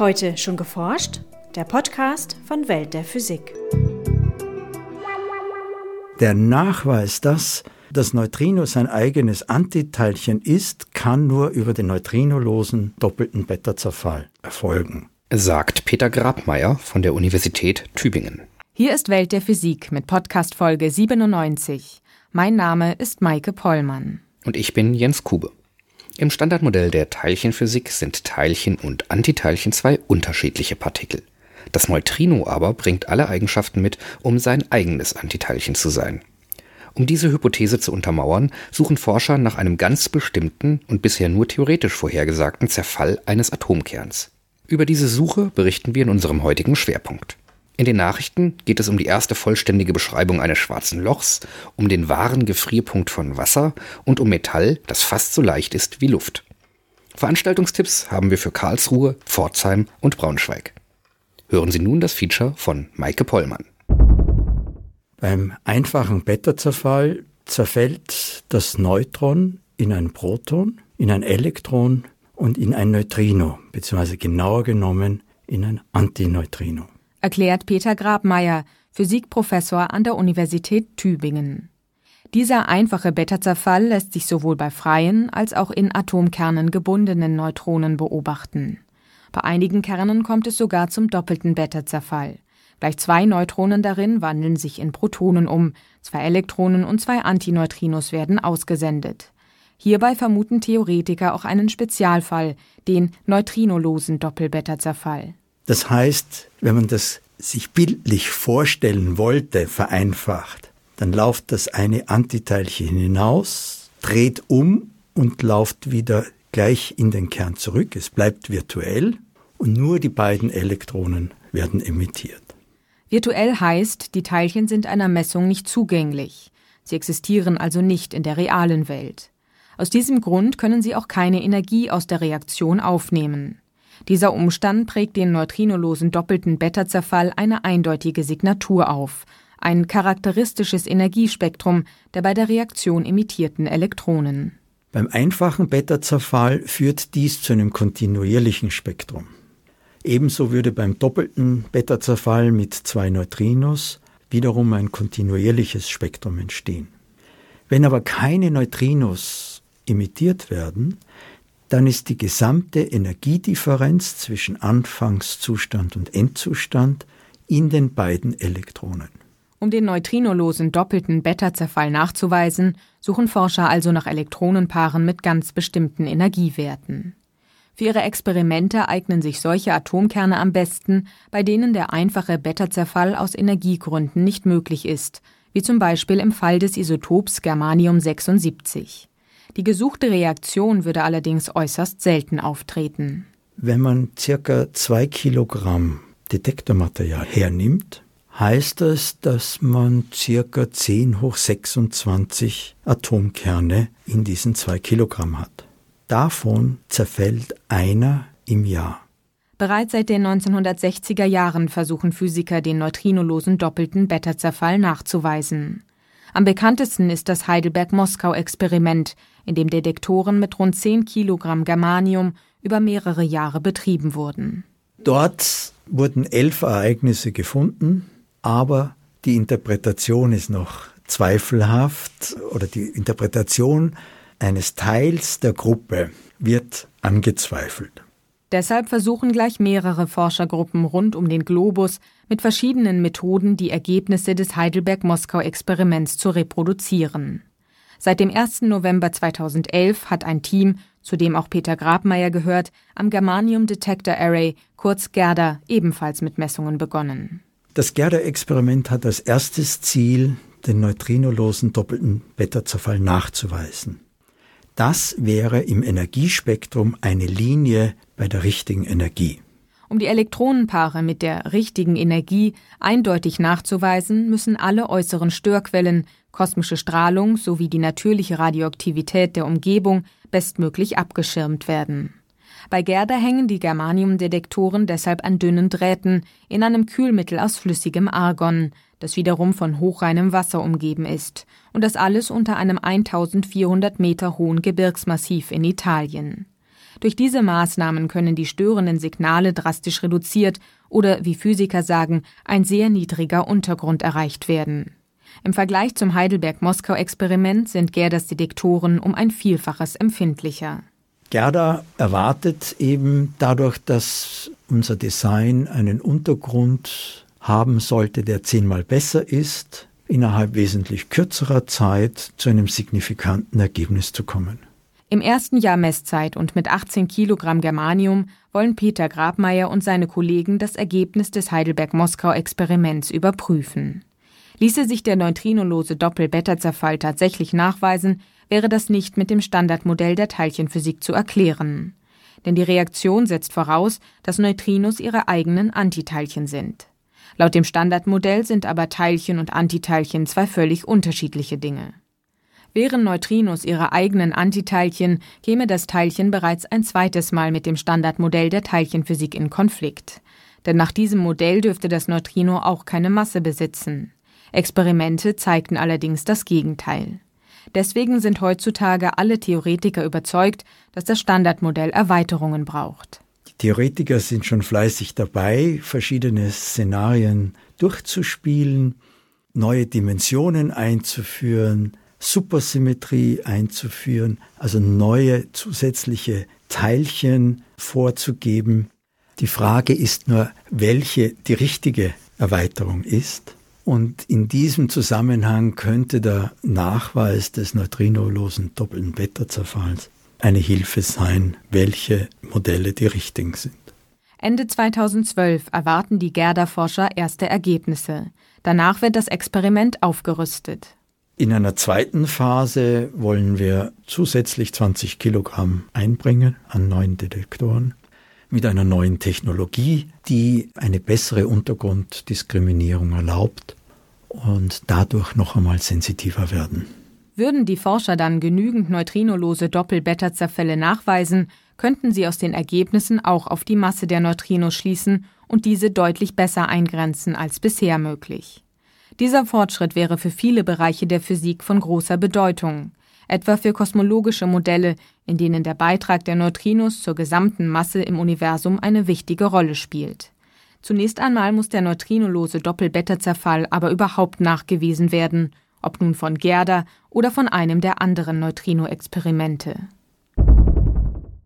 Heute schon geforscht? Der Podcast von Welt der Physik. Der Nachweis, dass das Neutrino sein eigenes Antiteilchen ist, kann nur über den neutrinolosen doppelten Beta-Zerfall erfolgen. Sagt Peter Grabmeier von der Universität Tübingen. Hier ist Welt der Physik mit Podcast Folge 97. Mein Name ist Maike Pollmann. Und ich bin Jens Kube. Im Standardmodell der Teilchenphysik sind Teilchen und Antiteilchen zwei unterschiedliche Partikel. Das Neutrino aber bringt alle Eigenschaften mit, um sein eigenes Antiteilchen zu sein. Um diese Hypothese zu untermauern, suchen Forscher nach einem ganz bestimmten und bisher nur theoretisch vorhergesagten Zerfall eines Atomkerns. Über diese Suche berichten wir in unserem heutigen Schwerpunkt. In den Nachrichten geht es um die erste vollständige Beschreibung eines schwarzen Lochs, um den wahren Gefrierpunkt von Wasser und um Metall, das fast so leicht ist wie Luft. Veranstaltungstipps haben wir für Karlsruhe, Pforzheim und Braunschweig. Hören Sie nun das Feature von Maike Pollmann. Beim einfachen Beta-Zerfall zerfällt das Neutron in ein Proton, in ein Elektron und in ein Neutrino, beziehungsweise genauer genommen in ein Antineutrino erklärt Peter Grabmeier, Physikprofessor an der Universität Tübingen. Dieser einfache Beta-Zerfall lässt sich sowohl bei freien als auch in Atomkernen gebundenen Neutronen beobachten. Bei einigen Kernen kommt es sogar zum doppelten Beta-Zerfall. Gleich zwei Neutronen darin wandeln sich in Protonen um, zwei Elektronen und zwei Antineutrinos werden ausgesendet. Hierbei vermuten Theoretiker auch einen Spezialfall, den neutrinolosen Doppelbeta-Zerfall. Das heißt, wenn man das sich bildlich vorstellen wollte, vereinfacht, dann läuft das eine Antiteilchen hinaus, dreht um und läuft wieder gleich in den Kern zurück. Es bleibt virtuell und nur die beiden Elektronen werden emittiert. Virtuell heißt, die Teilchen sind einer Messung nicht zugänglich. Sie existieren also nicht in der realen Welt. Aus diesem Grund können sie auch keine Energie aus der Reaktion aufnehmen. Dieser Umstand prägt den neutrinolosen doppelten Beta-Zerfall eine eindeutige Signatur auf, ein charakteristisches Energiespektrum der bei der Reaktion emittierten Elektronen. Beim einfachen Beta-Zerfall führt dies zu einem kontinuierlichen Spektrum. Ebenso würde beim doppelten Beta-Zerfall mit zwei Neutrinos wiederum ein kontinuierliches Spektrum entstehen. Wenn aber keine Neutrinos emittiert werden, dann ist die gesamte Energiedifferenz zwischen Anfangszustand und Endzustand in den beiden Elektronen. Um den neutrinolosen doppelten Beta-Zerfall nachzuweisen, suchen Forscher also nach Elektronenpaaren mit ganz bestimmten Energiewerten. Für ihre Experimente eignen sich solche Atomkerne am besten, bei denen der einfache Beta-Zerfall aus Energiegründen nicht möglich ist, wie zum Beispiel im Fall des Isotops Germanium 76. Die gesuchte Reaktion würde allerdings äußerst selten auftreten. Wenn man circa zwei Kilogramm Detektormaterial hernimmt, heißt das, dass man circa 10 hoch 26 Atomkerne in diesen zwei Kilogramm hat. Davon zerfällt einer im Jahr. Bereits seit den 1960er Jahren versuchen Physiker, den neutrinolosen doppelten Beta-Zerfall nachzuweisen. Am bekanntesten ist das Heidelberg-Moskau-Experiment, in dem Detektoren mit rund 10 Kilogramm Germanium über mehrere Jahre betrieben wurden. Dort wurden elf Ereignisse gefunden, aber die Interpretation ist noch zweifelhaft oder die Interpretation eines Teils der Gruppe wird angezweifelt. Deshalb versuchen gleich mehrere Forschergruppen rund um den Globus mit verschiedenen Methoden die Ergebnisse des Heidelberg-Moskau-Experiments zu reproduzieren. Seit dem 1. November 2011 hat ein Team, zu dem auch Peter Grabmeier gehört, am Germanium Detector Array, kurz GERDA, ebenfalls mit Messungen begonnen. Das GERDA-Experiment hat als erstes Ziel, den neutrinolosen doppelten Beta-Zerfall nachzuweisen. Das wäre im Energiespektrum eine Linie bei der richtigen Energie. Um die Elektronenpaare mit der richtigen Energie eindeutig nachzuweisen, müssen alle äußeren Störquellen, kosmische Strahlung sowie die natürliche Radioaktivität der Umgebung bestmöglich abgeschirmt werden. Bei Gerda hängen die Germaniumdetektoren deshalb an dünnen Drähten in einem Kühlmittel aus flüssigem Argon, das wiederum von hochreinem Wasser umgeben ist, und das alles unter einem 1400 Meter hohen Gebirgsmassiv in Italien. Durch diese Maßnahmen können die störenden Signale drastisch reduziert oder, wie Physiker sagen, ein sehr niedriger Untergrund erreicht werden. Im Vergleich zum Heidelberg-Moskau-Experiment sind Gerders Detektoren um ein Vielfaches empfindlicher. Gerda erwartet eben dadurch, dass unser Design einen Untergrund haben sollte, der zehnmal besser ist, innerhalb wesentlich kürzerer Zeit zu einem signifikanten Ergebnis zu kommen. Im ersten Jahr Messzeit und mit 18 Kilogramm Germanium wollen Peter Grabmeier und seine Kollegen das Ergebnis des Heidelberg-Moskau-Experiments überprüfen. Ließe sich der neutrinolose Doppel-Beta-Zerfall tatsächlich nachweisen, wäre das nicht mit dem Standardmodell der Teilchenphysik zu erklären. Denn die Reaktion setzt voraus, dass Neutrinos ihre eigenen Antiteilchen sind. Laut dem Standardmodell sind aber Teilchen und Antiteilchen zwei völlig unterschiedliche Dinge. Wären Neutrinos ihre eigenen Antiteilchen, käme das Teilchen bereits ein zweites Mal mit dem Standardmodell der Teilchenphysik in Konflikt. Denn nach diesem Modell dürfte das Neutrino auch keine Masse besitzen. Experimente zeigten allerdings das Gegenteil. Deswegen sind heutzutage alle Theoretiker überzeugt, dass das Standardmodell Erweiterungen braucht. Die Theoretiker sind schon fleißig dabei, verschiedene Szenarien durchzuspielen, neue Dimensionen einzuführen, Supersymmetrie einzuführen, also neue zusätzliche Teilchen vorzugeben. Die Frage ist nur, welche die richtige Erweiterung ist. Und in diesem Zusammenhang könnte der Nachweis des neutrinolosen doppelten Beta-Zerfalls eine Hilfe sein, welche Modelle die richtigen sind. Ende 2012 erwarten die Gerda-Forscher erste Ergebnisse. Danach wird das Experiment aufgerüstet. In einer zweiten Phase wollen wir zusätzlich 20 Kilogramm einbringen an neuen Detektoren mit einer neuen Technologie, die eine bessere Untergrunddiskriminierung erlaubt und dadurch noch einmal sensitiver werden. Würden die Forscher dann genügend neutrinolose Doppel-Beta-Zerfälle nachweisen, könnten sie aus den Ergebnissen auch auf die Masse der Neutrinos schließen und diese deutlich besser eingrenzen als bisher möglich. Dieser Fortschritt wäre für viele Bereiche der Physik von großer Bedeutung etwa für kosmologische Modelle, in denen der Beitrag der Neutrinos zur gesamten Masse im Universum eine wichtige Rolle spielt. Zunächst einmal muss der neutrinolose Doppel-Beta-Zerfall aber überhaupt nachgewiesen werden, ob nun von Gerda oder von einem der anderen Neutrino-Experimente.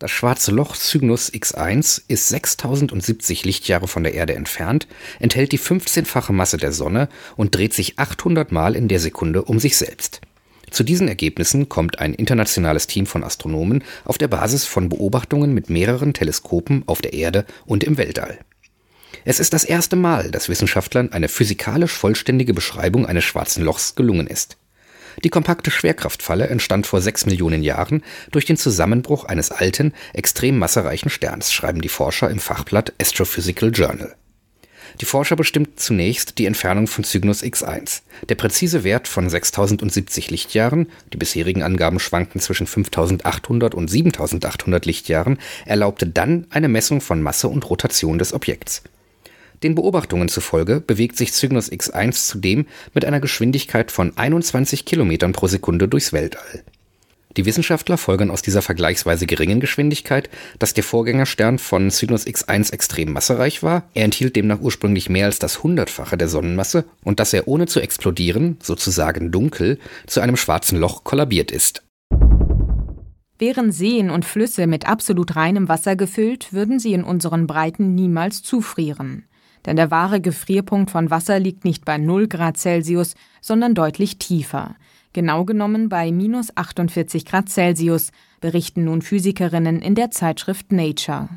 Das schwarze Loch Cygnus X1 ist 6070 Lichtjahre von der Erde entfernt, enthält die 15-fache Masse der Sonne und dreht sich 800 Mal in der Sekunde um sich selbst. Zu diesen Ergebnissen kommt ein internationales Team von Astronomen auf der Basis von Beobachtungen mit mehreren Teleskopen auf der Erde und im Weltall. Es ist das erste Mal, dass Wissenschaftlern eine physikalisch vollständige Beschreibung eines schwarzen Lochs gelungen ist. Die kompakte Schwerkraftfalle entstand vor sechs Millionen Jahren durch den Zusammenbruch eines alten, extrem massereichen Sterns, schreiben die Forscher im Fachblatt Astrophysical Journal. Die Forscher bestimmten zunächst die Entfernung von Cygnus X1. Der präzise Wert von 6070 Lichtjahren, die bisherigen Angaben schwankten zwischen 5800 und 7800 Lichtjahren, erlaubte dann eine Messung von Masse und Rotation des Objekts. Den Beobachtungen zufolge bewegt sich Cygnus X1 zudem mit einer Geschwindigkeit von 21 Kilometern pro Sekunde durchs Weltall die Wissenschaftler folgern aus dieser vergleichsweise geringen Geschwindigkeit, dass der Vorgängerstern von Cygnus X1 extrem massereich war, er enthielt demnach ursprünglich mehr als das Hundertfache der Sonnenmasse und dass er ohne zu explodieren, sozusagen dunkel, zu einem schwarzen Loch kollabiert ist. Wären Seen und Flüsse mit absolut reinem Wasser gefüllt, würden sie in unseren Breiten niemals zufrieren. Denn der wahre Gefrierpunkt von Wasser liegt nicht bei 0 Grad Celsius, sondern deutlich tiefer genau genommen bei minus 48 Grad Celsius, berichten nun Physikerinnen in der Zeitschrift Nature.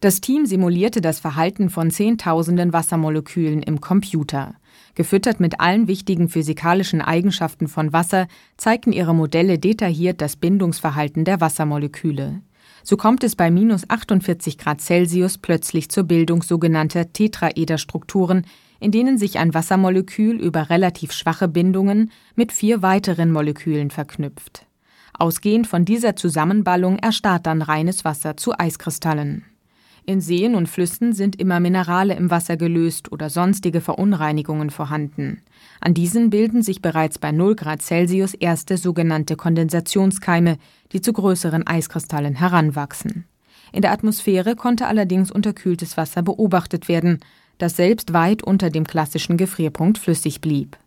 Das Team simulierte das Verhalten von Zehntausenden Wassermolekülen im Computer. Gefüttert mit allen wichtigen physikalischen Eigenschaften von Wasser zeigten ihre Modelle detailliert das Bindungsverhalten der Wassermoleküle. So kommt es bei minus 48 Grad Celsius plötzlich zur Bildung sogenannter Tetraederstrukturen, in denen sich ein Wassermolekül über relativ schwache Bindungen mit vier weiteren Molekülen verknüpft. Ausgehend von dieser Zusammenballung erstarrt dann reines Wasser zu Eiskristallen. In Seen und Flüssen sind immer Minerale im Wasser gelöst oder sonstige Verunreinigungen vorhanden. An diesen bilden sich bereits bei 0 Grad Celsius erste sogenannte Kondensationskeime, die zu größeren Eiskristallen heranwachsen. In der Atmosphäre konnte allerdings unterkühltes Wasser beobachtet werden, das selbst weit unter dem klassischen Gefrierpunkt flüssig blieb.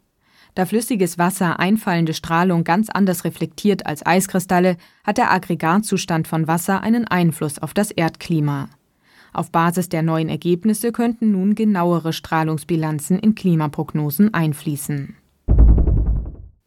Da flüssiges Wasser einfallende Strahlung ganz anders reflektiert als Eiskristalle, hat der Aggregatzustand von Wasser einen Einfluss auf das Erdklima. Auf Basis der neuen Ergebnisse könnten nun genauere Strahlungsbilanzen in Klimaprognosen einfließen.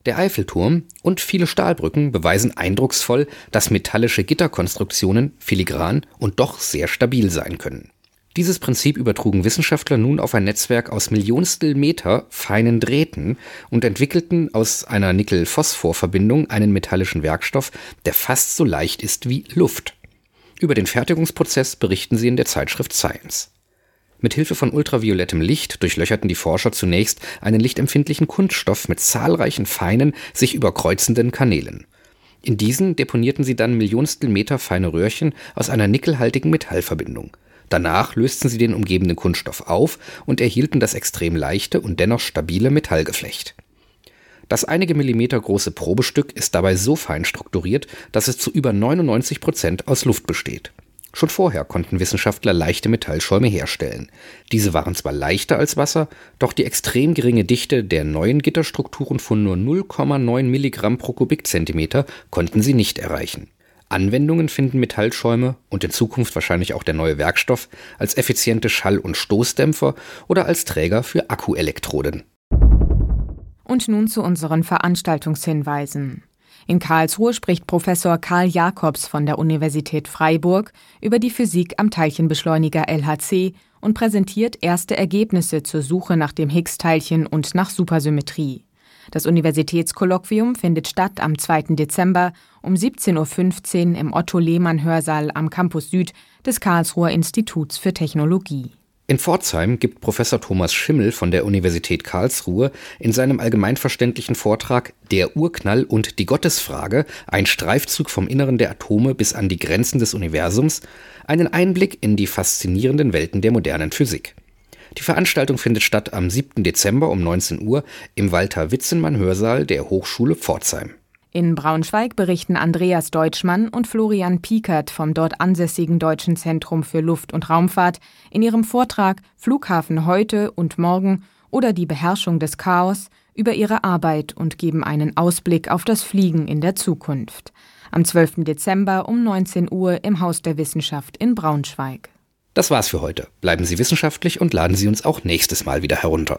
Der Eiffelturm und viele Stahlbrücken beweisen eindrucksvoll, dass metallische Gitterkonstruktionen filigran und doch sehr stabil sein können. Dieses Prinzip übertrugen Wissenschaftler nun auf ein Netzwerk aus Millionstel Meter feinen Drähten und entwickelten aus einer Nickel-Phosphor-Verbindung einen metallischen Werkstoff, der fast so leicht ist wie Luft. Über den Fertigungsprozess berichten sie in der Zeitschrift Science. Mit Hilfe von ultraviolettem Licht durchlöcherten die Forscher zunächst einen lichtempfindlichen Kunststoff mit zahlreichen feinen, sich überkreuzenden Kanälen. In diesen deponierten sie dann Millionstel Meter feine Röhrchen aus einer nickelhaltigen Metallverbindung. Danach lösten sie den umgebenden Kunststoff auf und erhielten das extrem leichte und dennoch stabile Metallgeflecht. Das einige Millimeter große Probestück ist dabei so fein strukturiert, dass es zu über 99 Prozent aus Luft besteht. Schon vorher konnten Wissenschaftler leichte Metallschäume herstellen. Diese waren zwar leichter als Wasser, doch die extrem geringe Dichte der neuen Gitterstrukturen von nur 0,9 Milligramm pro Kubikzentimeter konnten sie nicht erreichen. Anwendungen finden Metallschäume und in Zukunft wahrscheinlich auch der neue Werkstoff als effiziente Schall- und Stoßdämpfer oder als Träger für Akkuelektroden. Und nun zu unseren Veranstaltungshinweisen. In Karlsruhe spricht Professor Karl Jakobs von der Universität Freiburg über die Physik am Teilchenbeschleuniger LHC und präsentiert erste Ergebnisse zur Suche nach dem Higgs-Teilchen und nach Supersymmetrie. Das Universitätskolloquium findet statt am 2. Dezember um 17.15 Uhr im Otto-Lehmann-Hörsaal am Campus Süd des Karlsruher Instituts für Technologie. In Pforzheim gibt Professor Thomas Schimmel von der Universität Karlsruhe in seinem allgemeinverständlichen Vortrag Der Urknall und die Gottesfrage, ein Streifzug vom Inneren der Atome bis an die Grenzen des Universums, einen Einblick in die faszinierenden Welten der modernen Physik. Die Veranstaltung findet statt am 7. Dezember um 19 Uhr im Walter Witzenmann Hörsaal der Hochschule Pforzheim. In Braunschweig berichten Andreas Deutschmann und Florian Piekert vom dort ansässigen Deutschen Zentrum für Luft- und Raumfahrt in ihrem Vortrag Flughafen heute und morgen oder die Beherrschung des Chaos über ihre Arbeit und geben einen Ausblick auf das Fliegen in der Zukunft. Am 12. Dezember um 19 Uhr im Haus der Wissenschaft in Braunschweig. Das war's für heute. Bleiben Sie wissenschaftlich und laden Sie uns auch nächstes Mal wieder herunter.